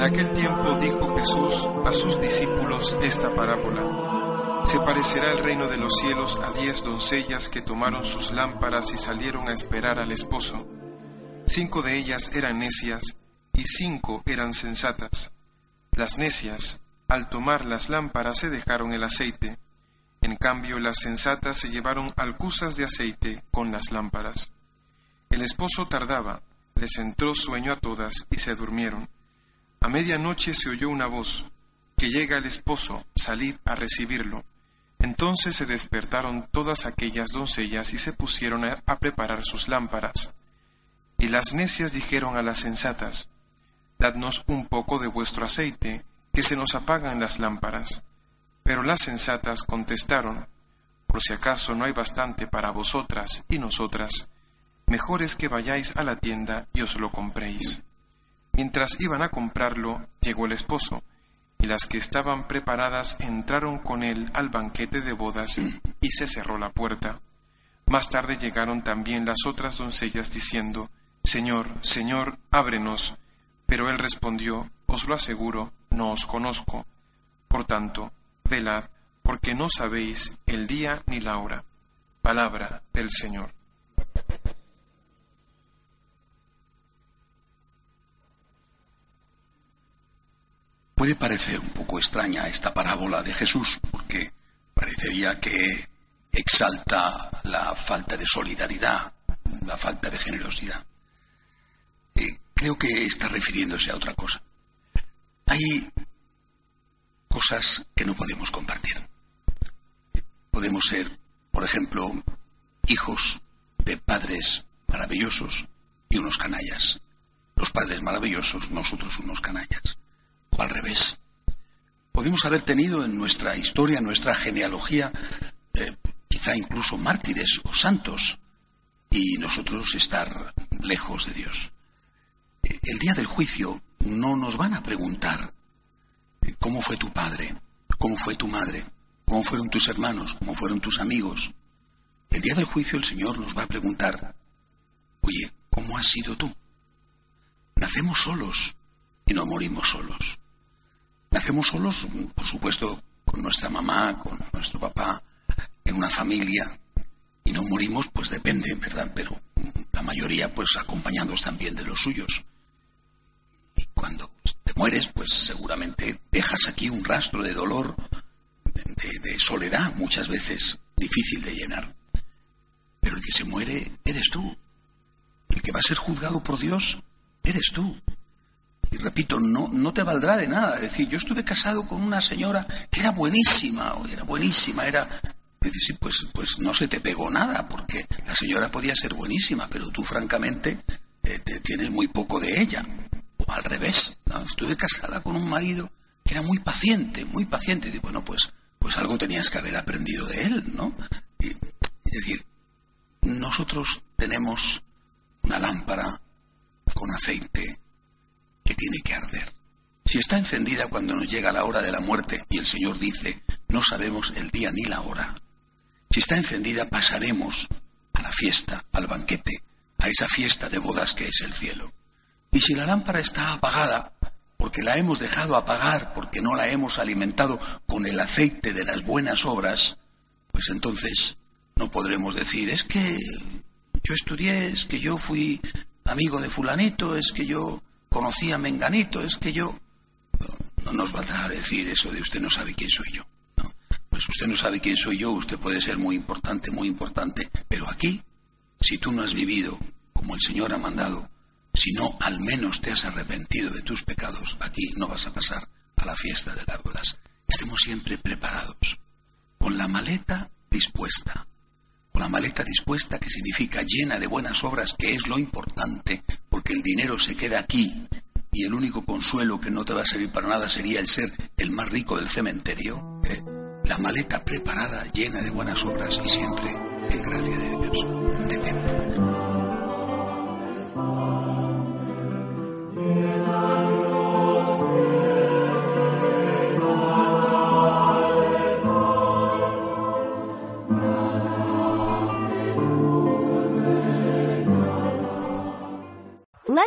En aquel tiempo dijo Jesús a sus discípulos esta parábola. Se parecerá el reino de los cielos a diez doncellas que tomaron sus lámparas y salieron a esperar al esposo. Cinco de ellas eran necias y cinco eran sensatas. Las necias, al tomar las lámparas, se dejaron el aceite. En cambio, las sensatas se llevaron alcusas de aceite con las lámparas. El esposo tardaba, les entró sueño a todas y se durmieron. A medianoche se oyó una voz, que llega el esposo, salid a recibirlo. Entonces se despertaron todas aquellas doncellas y se pusieron a, a preparar sus lámparas. Y las necias dijeron a las sensatas, Dadnos un poco de vuestro aceite, que se nos apagan las lámparas. Pero las sensatas contestaron, Por si acaso no hay bastante para vosotras y nosotras, mejor es que vayáis a la tienda y os lo compréis. Mientras iban a comprarlo, llegó el esposo, y las que estaban preparadas entraron con él al banquete de bodas y se cerró la puerta. Más tarde llegaron también las otras doncellas diciendo, Señor, Señor, ábrenos. Pero él respondió, Os lo aseguro, no os conozco. Por tanto, velad, porque no sabéis el día ni la hora. Palabra del Señor. Puede parecer un poco extraña esta parábola de Jesús, porque parecería que exalta la falta de solidaridad, la falta de generosidad. Eh, creo que está refiriéndose a otra cosa. Hay cosas que no podemos compartir. Podemos ser, por ejemplo, hijos de padres maravillosos y unos canallas. Los padres maravillosos, nosotros unos canallas. Podemos haber tenido en nuestra historia, en nuestra genealogía, eh, quizá incluso mártires o santos, y nosotros estar lejos de Dios. El día del juicio no nos van a preguntar eh, cómo fue tu padre, cómo fue tu madre, cómo fueron tus hermanos, cómo fueron tus amigos. El día del juicio el Señor nos va a preguntar, oye, ¿cómo has sido tú? Nacemos solos y no morimos solos. Nacemos solos, por supuesto, con nuestra mamá, con nuestro papá, en una familia, y no morimos, pues depende, ¿verdad? Pero la mayoría, pues acompañados también de los suyos. Y cuando te mueres, pues seguramente dejas aquí un rastro de dolor, de, de soledad, muchas veces difícil de llenar. Pero el que se muere eres tú. El que va a ser juzgado por Dios eres tú. Y repito, no, no te valdrá de nada. Decir, yo estuve casado con una señora que era buenísima, era buenísima, era... Es decir, pues, pues no se te pegó nada, porque la señora podía ser buenísima, pero tú francamente eh, te tienes muy poco de ella. O al revés, estuve casada con un marido que era muy paciente, muy paciente. Y bueno, pues, pues algo tenías que haber aprendido de él, ¿no? Y, es decir, nosotros tenemos una lámpara con aceite tiene que arder. Si está encendida cuando nos llega la hora de la muerte y el Señor dice, no sabemos el día ni la hora, si está encendida pasaremos a la fiesta, al banquete, a esa fiesta de bodas que es el cielo. Y si la lámpara está apagada, porque la hemos dejado apagar, porque no la hemos alimentado con el aceite de las buenas obras, pues entonces no podremos decir, es que yo estudié, es que yo fui amigo de fulanito, es que yo conocí a Menganito, es que yo... No nos va a decir eso de usted no sabe quién soy yo. Pues usted no sabe quién soy yo, usted puede ser muy importante, muy importante, pero aquí, si tú no has vivido como el Señor ha mandado, si no al menos te has arrepentido de tus pecados, aquí no vas a pasar a la fiesta de las bodas. Estemos siempre preparados, con maleta dispuesta. Con la maleta dispuesta que significa llena de buenas obras, que es lo importante, porque el dinero se queda aquí y el único consuelo que no te va a servir para nada sería el ser el más rico del cementerio. ¿eh? La maleta preparada, llena de buenas obras y siempre en gracia de Dios. De